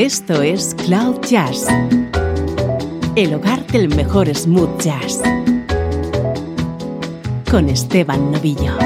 Esto es Cloud Jazz, el hogar del mejor smooth jazz, con Esteban Novillo.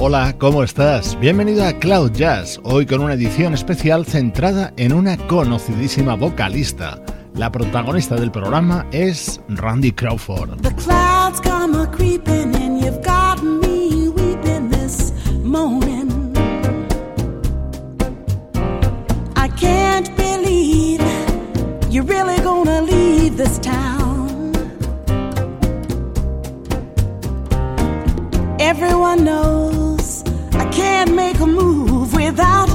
Hola, ¿cómo estás? Bienvenido a Cloud Jazz, hoy con una edición especial centrada en una conocidísima vocalista la protagonista del programa es Randy Crawford. The clouds come a creeping and you've got me weeping this morning. I can't believe you're really gonna leave this town. Everyone knows I can't make a move without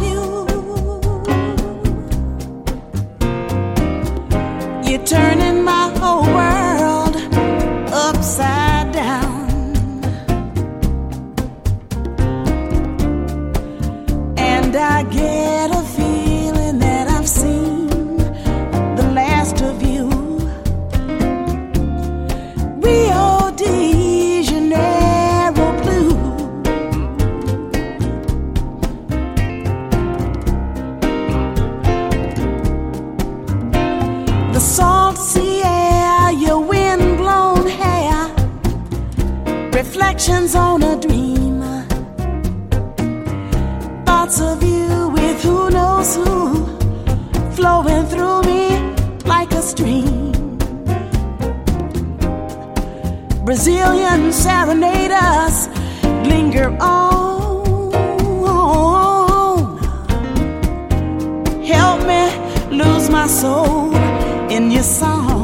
Brazilian serenaders linger on. Help me lose my soul in your song.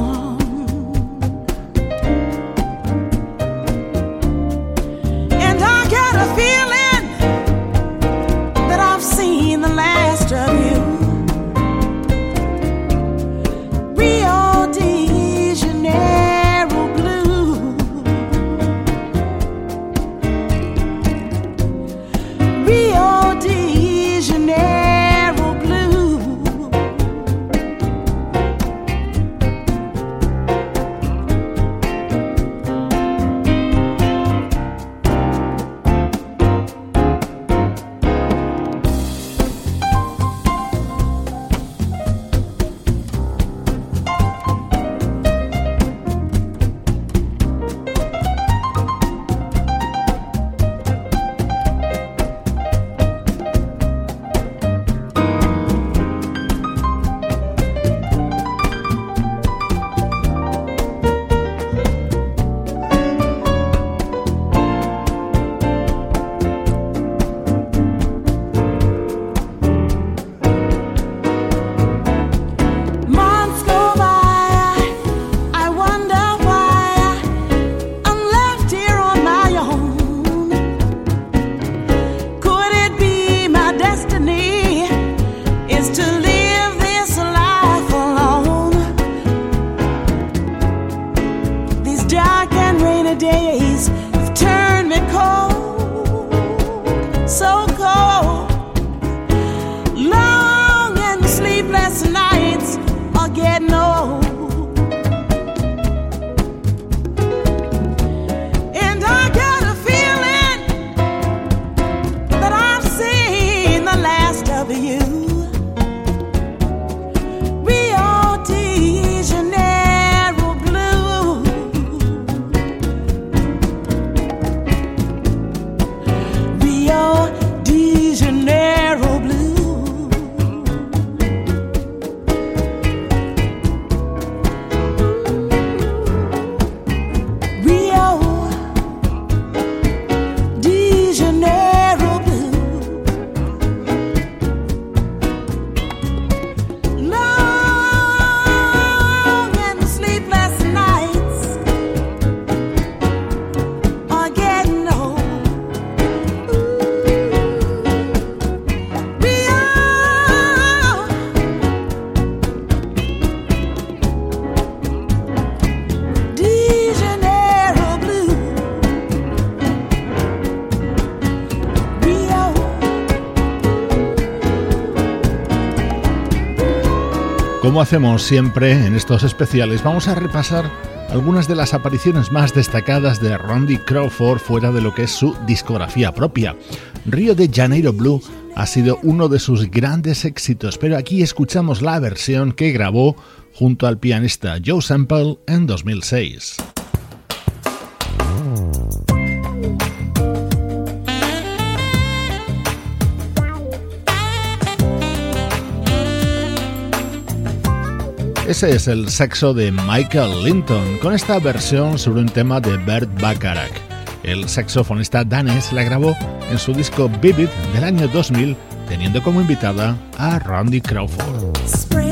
Como hacemos siempre en estos especiales, vamos a repasar algunas de las apariciones más destacadas de Randy Crawford fuera de lo que es su discografía propia. Río de Janeiro Blue ha sido uno de sus grandes éxitos, pero aquí escuchamos la versión que grabó junto al pianista Joe Sample en 2006. Ese es el sexo de Michael Linton con esta versión sobre un tema de Bert Bacharach. El saxofonista danés la grabó en su disco Vivid del año 2000 teniendo como invitada a Randy Crawford.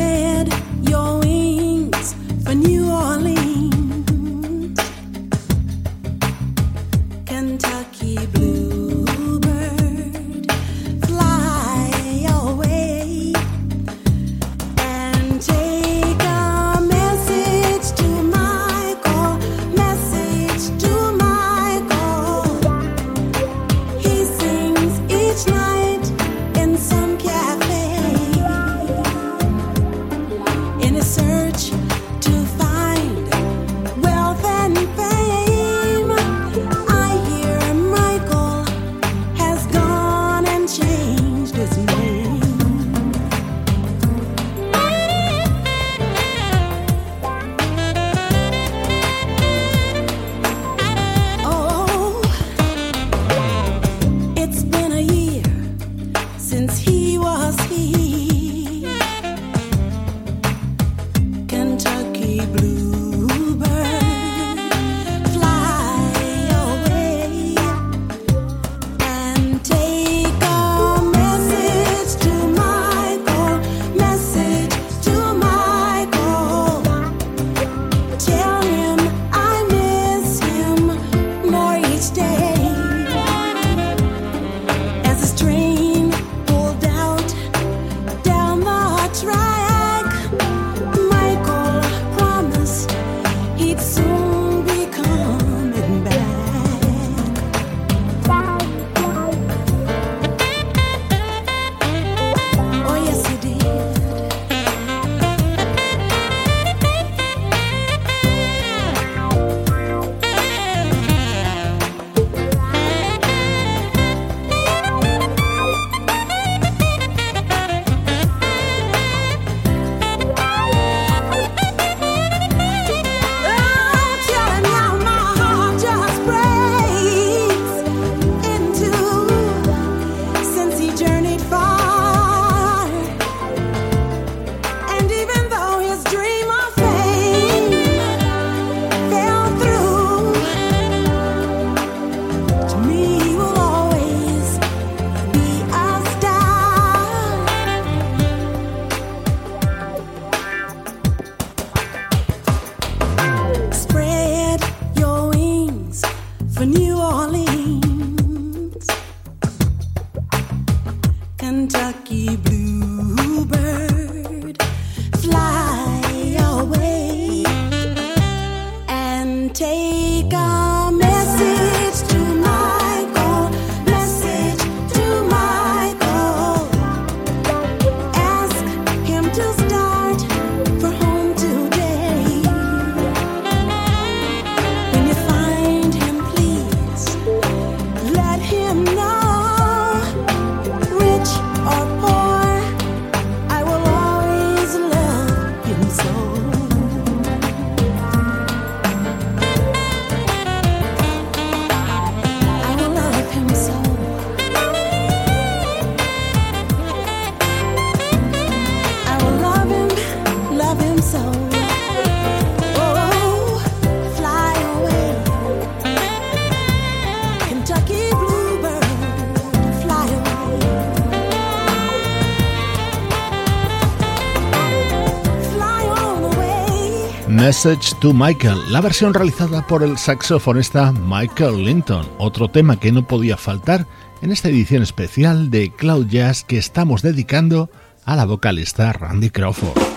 Message to Michael, la versión realizada por el saxofonista Michael Linton, otro tema que no podía faltar en esta edición especial de Cloud Jazz que estamos dedicando a la vocalista Randy Crawford.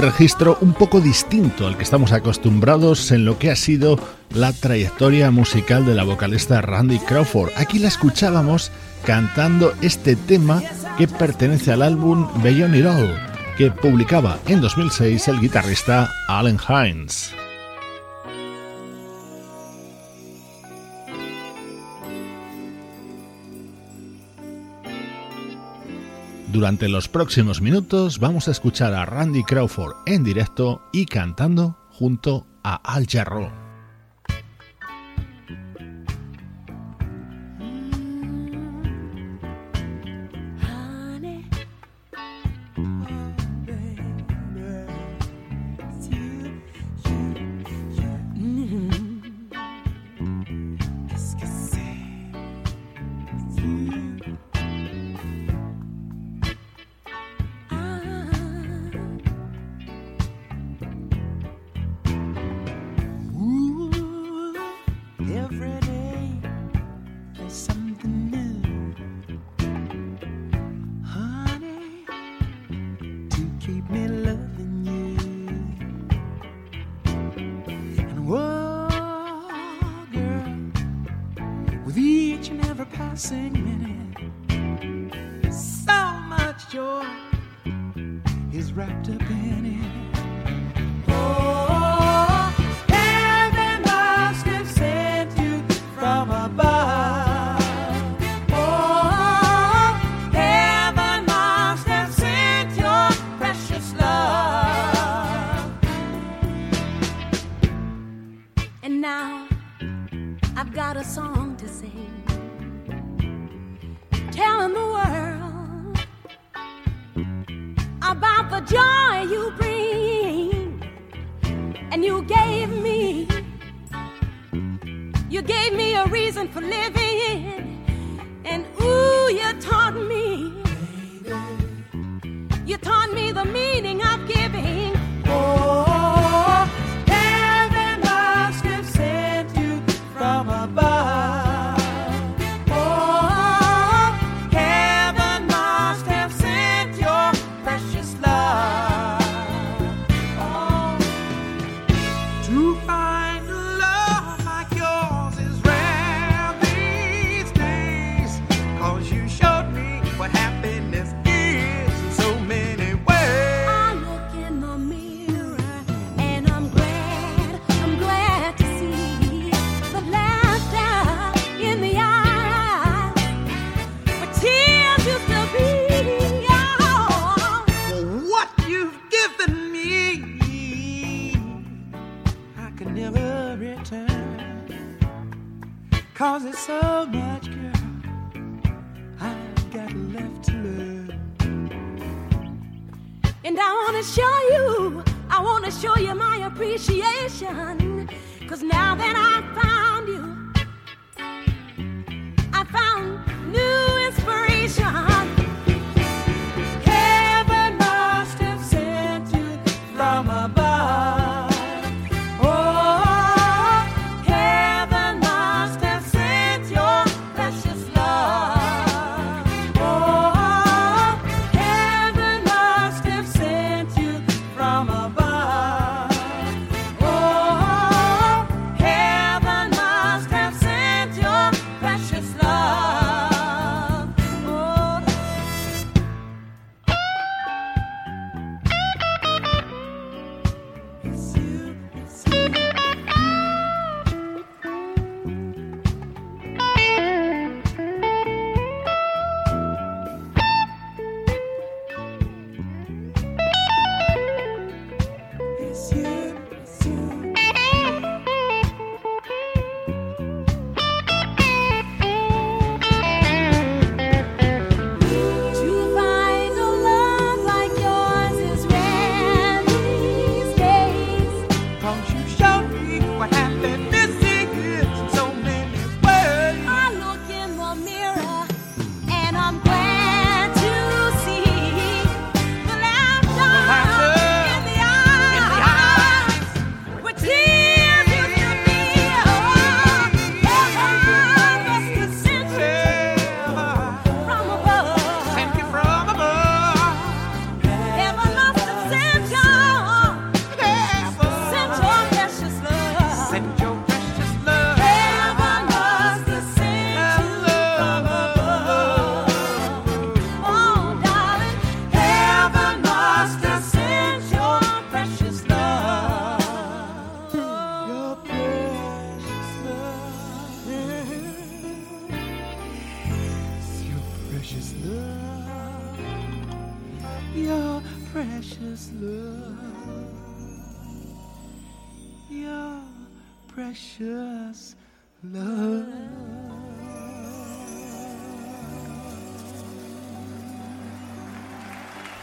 Registro un poco distinto al que estamos acostumbrados en lo que ha sido la trayectoria musical de la vocalista Randy Crawford. Aquí la escuchábamos cantando este tema que pertenece al álbum Beyond It All, que publicaba en 2006 el guitarrista Allen Hines. Durante los próximos minutos vamos a escuchar a Randy Crawford en directo y cantando junto a Al Jarreau. wrapped up in wanna show you, I wanna show you my appreciation. Cause now that I found you, I found new.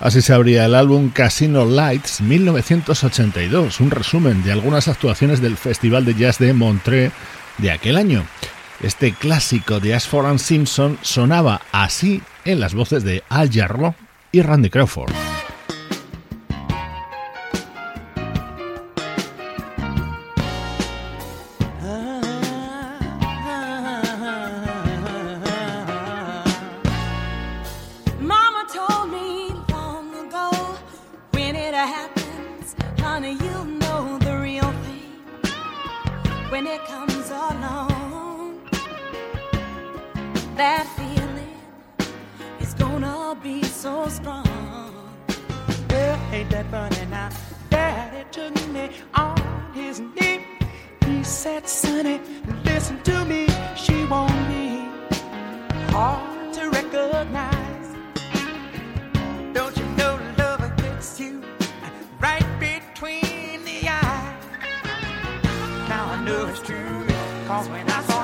Así se abría el álbum Casino Lights 1982, un resumen de algunas actuaciones del Festival de Jazz de Montreux de aquel año. Este clásico de Ashford and Simpson sonaba así en las voces de Al Jarreau y Randy Crawford. Cause when I saw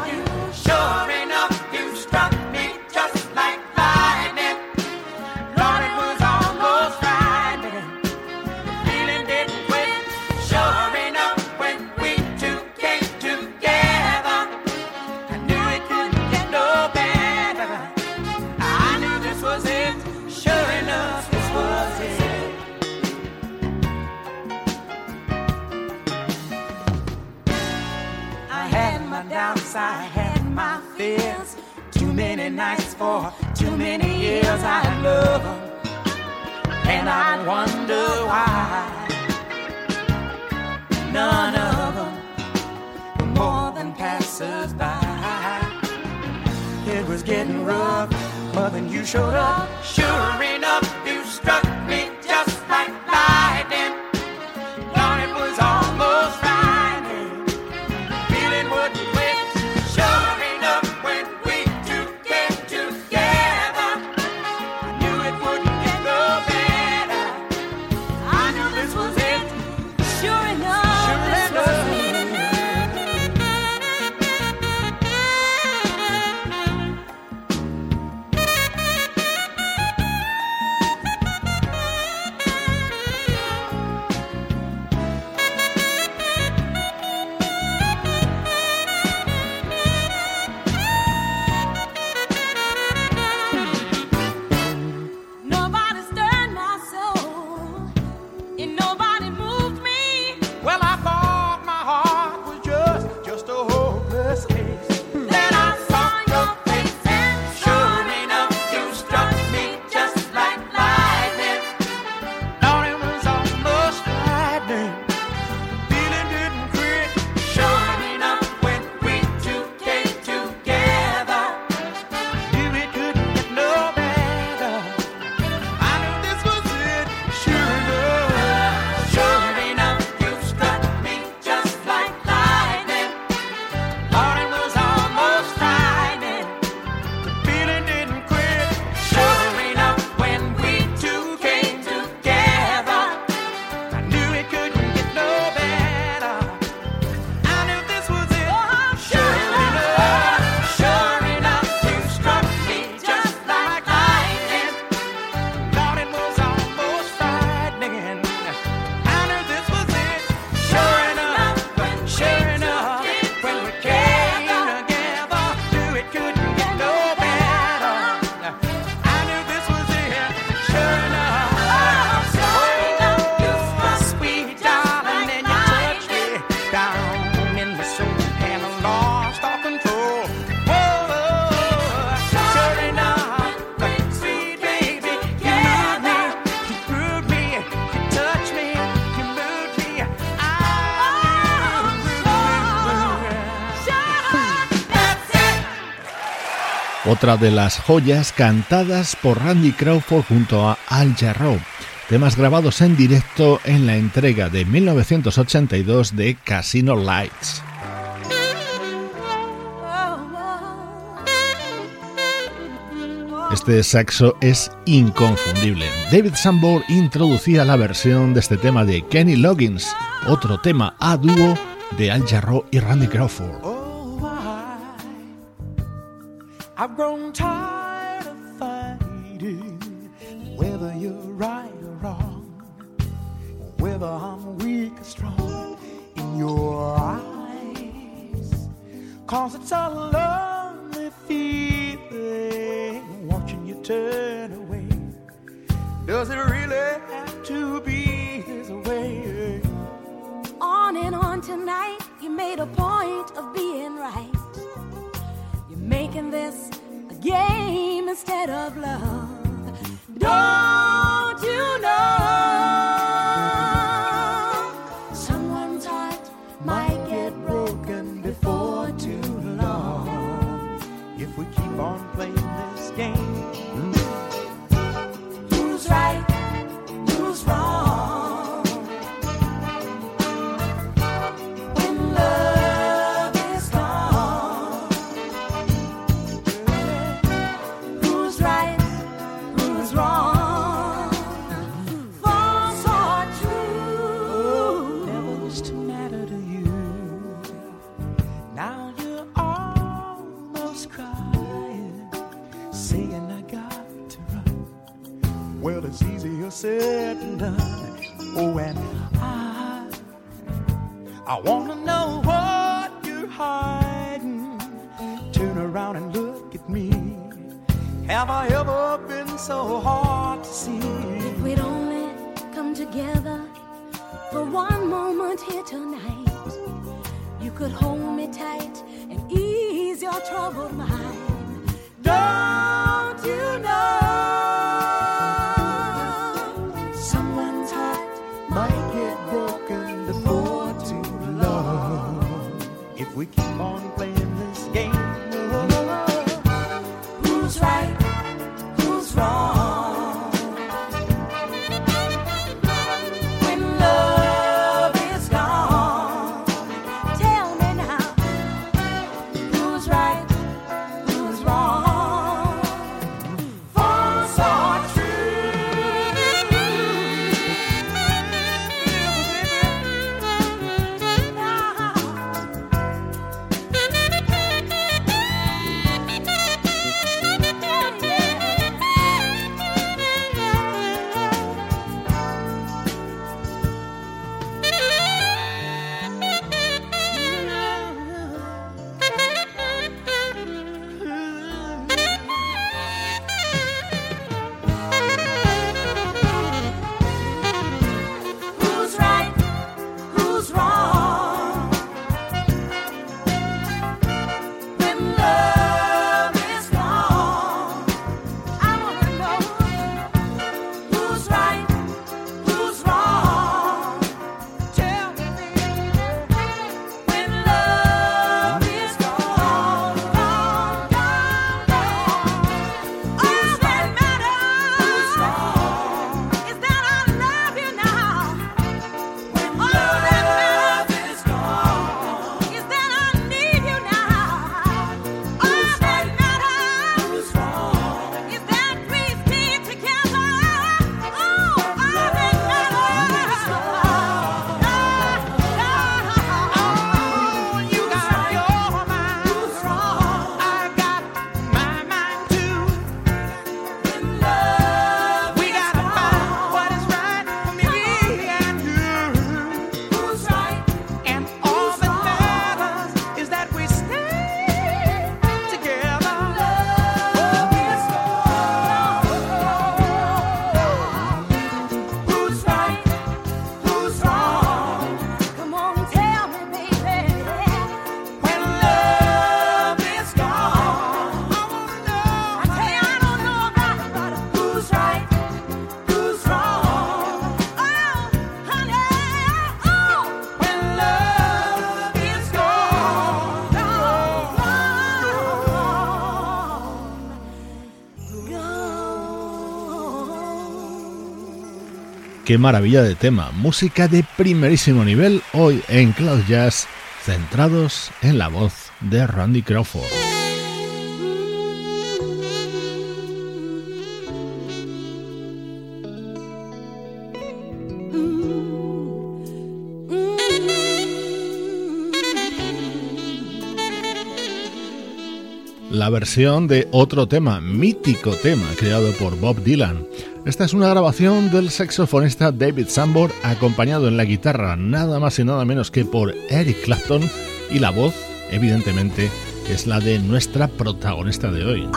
otra de las joyas cantadas por Randy Crawford junto a Al Jarreau, temas grabados en directo en la entrega de 1982 de Casino Lights. Este saxo es inconfundible. David Sanborn introducía la versión de este tema de Kenny Loggins, otro tema a dúo de Al Jarreau y Randy Crawford. Oh, tired of fighting whether you're right or wrong, whether I'm weak or strong in your eyes. Cause it's a lonely feeling watching you turn away. Does it really have to be this way? On and on tonight, you made a point of being right. You're making this game instead of love. Don't I wanna know what you're hiding. Turn around and look at me. Have I ever been so hard to see? If we'd only come together for one moment here tonight, you could hold me tight and ease your troubled mind. Don't qué maravilla de tema. Música de primerísimo nivel hoy en Cloud Jazz, centrados en la voz de Randy Crawford. la versión de otro tema, mítico tema creado por Bob Dylan. Esta es una grabación del saxofonista David Sambor acompañado en la guitarra nada más y nada menos que por Eric Clapton y la voz, evidentemente, es la de nuestra protagonista de hoy.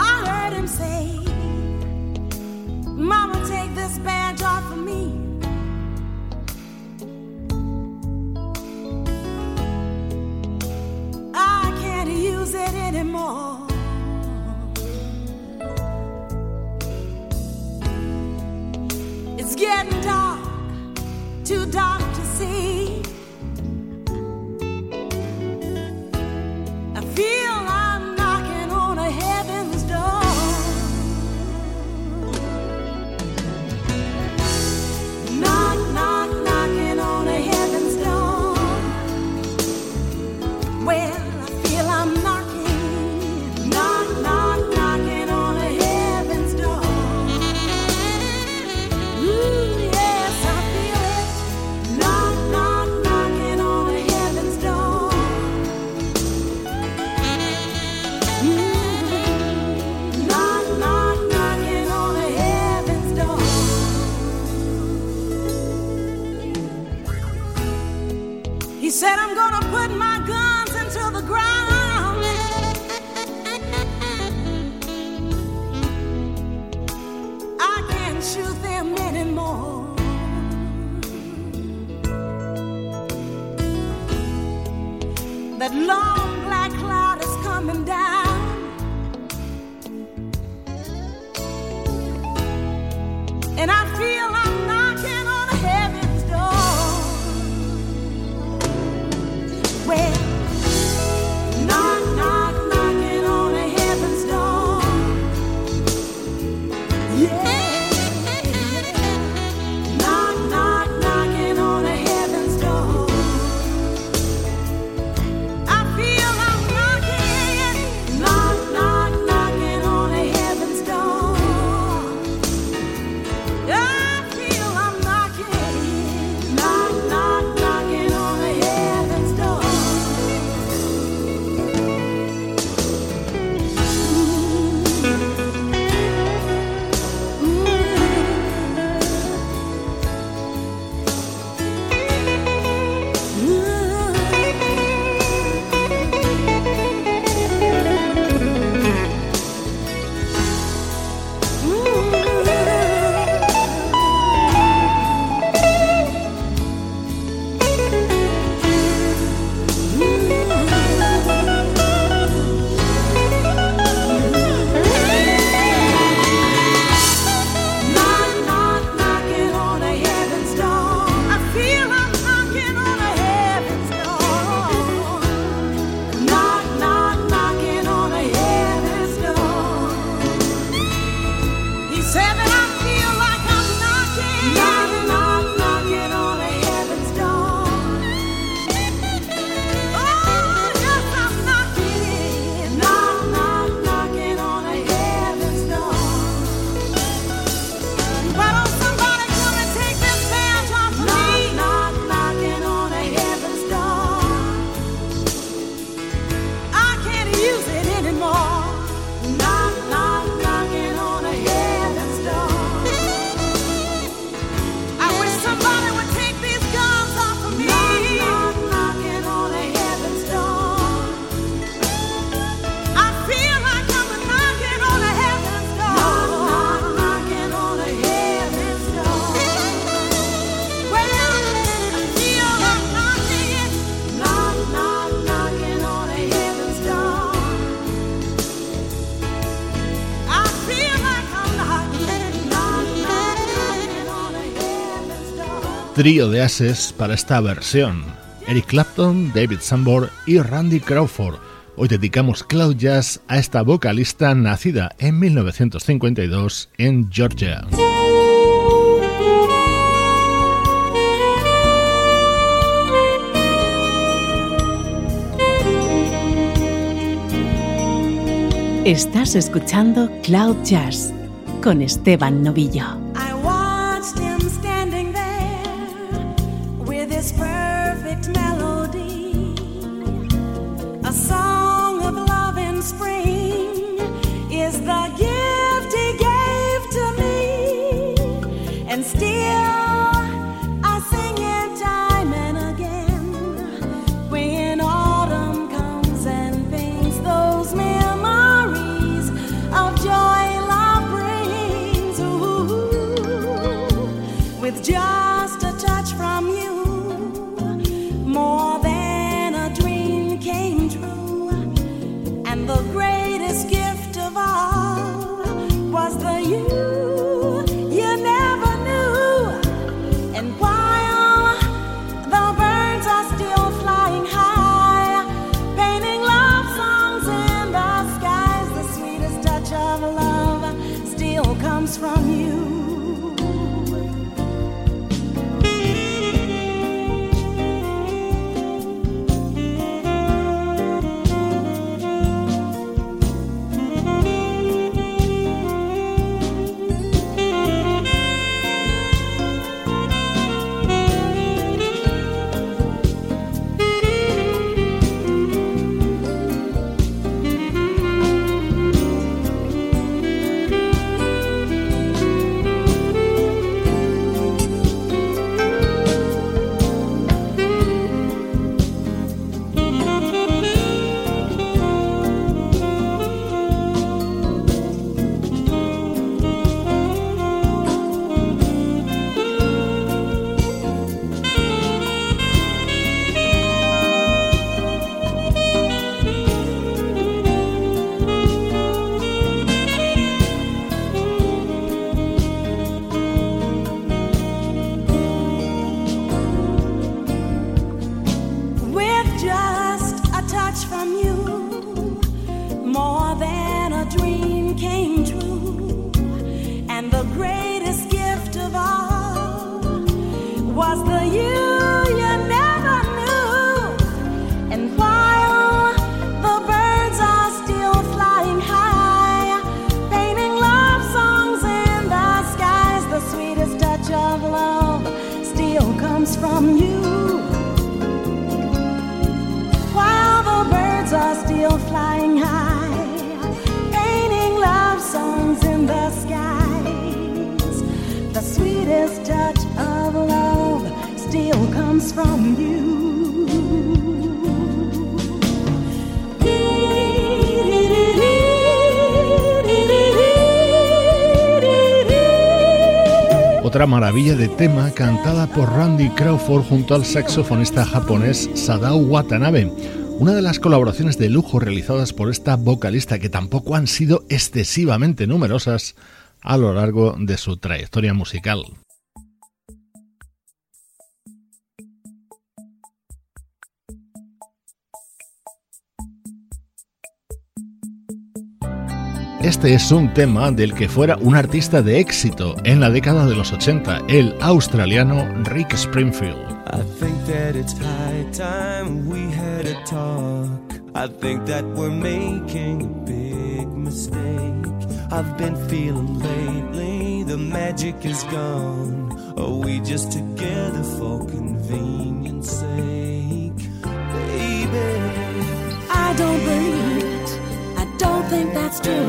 Trío de ases para esta versión. Eric Clapton, David Sambor y Randy Crawford. Hoy dedicamos Cloud Jazz a esta vocalista nacida en 1952 en Georgia. Estás escuchando Cloud Jazz con Esteban Novillo. Comes from you. While the birds are still flying high, painting love songs in the skies, the sweetest touch of love still comes from Otra maravilla de tema cantada por Randy Crawford junto al saxofonista japonés Sadao Watanabe. Una de las colaboraciones de lujo realizadas por esta vocalista que tampoco han sido excesivamente numerosas a lo largo de su trayectoria musical. Este es un tema del que fuera un artista de éxito en la década de los 80, el australiano Rick Springfield. I think that it's high time we had a talk. I think that we're making a big mistake. I've been feeling lately the magic is gone. Are we just together for convenience sake? Baby, I don't believe think that's true.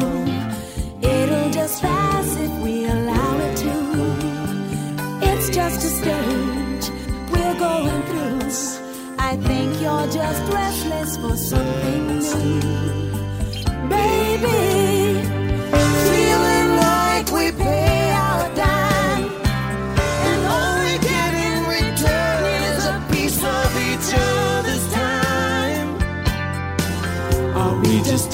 It'll just pass if we allow it to. It's just a stage we're going through. I think you're just restless for something new. Baby, feeling like we pay our dime. And all we get in return is a piece of each other's time. Are we just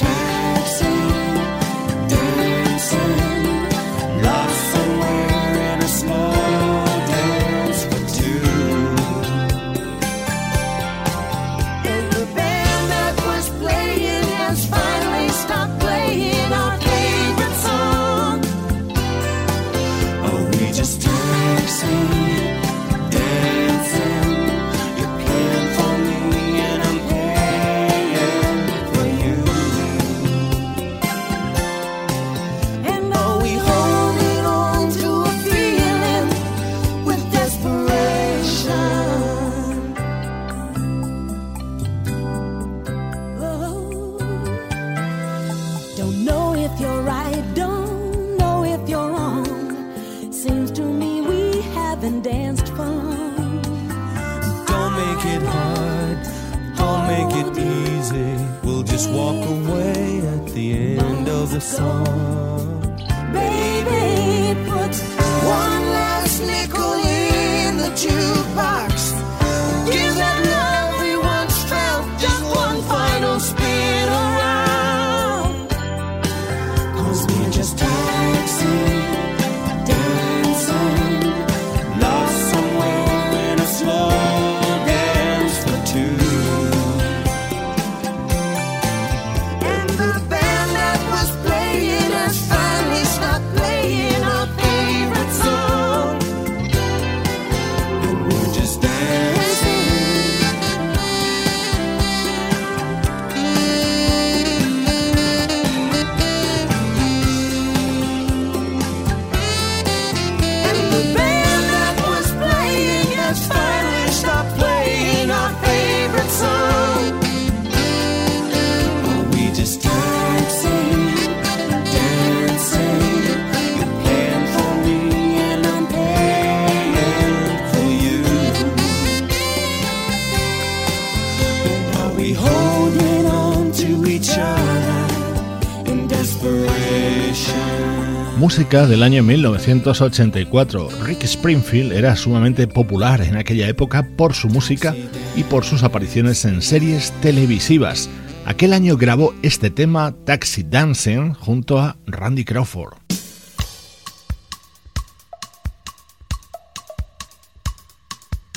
Del año 1984. Rick Springfield era sumamente popular en aquella época por su música y por sus apariciones en series televisivas. Aquel año grabó este tema Taxi Dancing junto a Randy Crawford.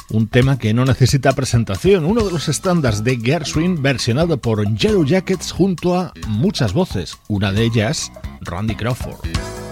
un tema que no necesita presentación, uno de los estándares de Gershwin versionado por Yellow Jackets junto a muchas voces, una de ellas Randy Crawford.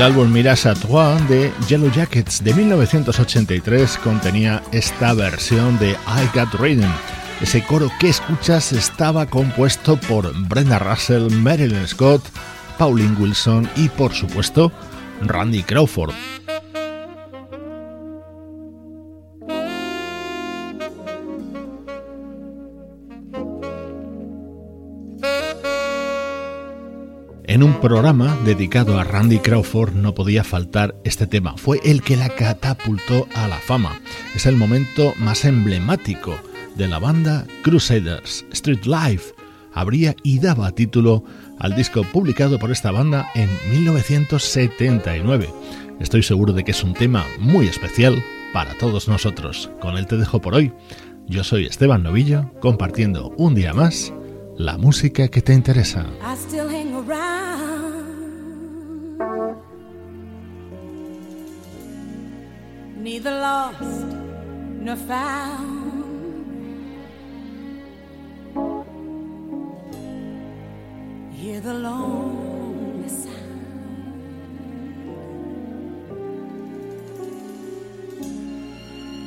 El álbum Mirage à de Yellow Jackets de 1983 contenía esta versión de I Got Rhythm. Ese coro que escuchas estaba compuesto por Brenda Russell, Marilyn Scott, Pauline Wilson y por supuesto Randy Crawford. Programa dedicado a Randy Crawford no podía faltar este tema. Fue el que la catapultó a la fama. Es el momento más emblemático de la banda Crusaders. Street Life abría y daba título al disco publicado por esta banda en 1979. Estoy seguro de que es un tema muy especial para todos nosotros. Con él te dejo por hoy. Yo soy Esteban Novillo, compartiendo un día más la música que te interesa. Neither lost nor found. Hear the lonely sound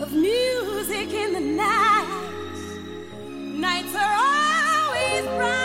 of music in the night. Nights are always bright.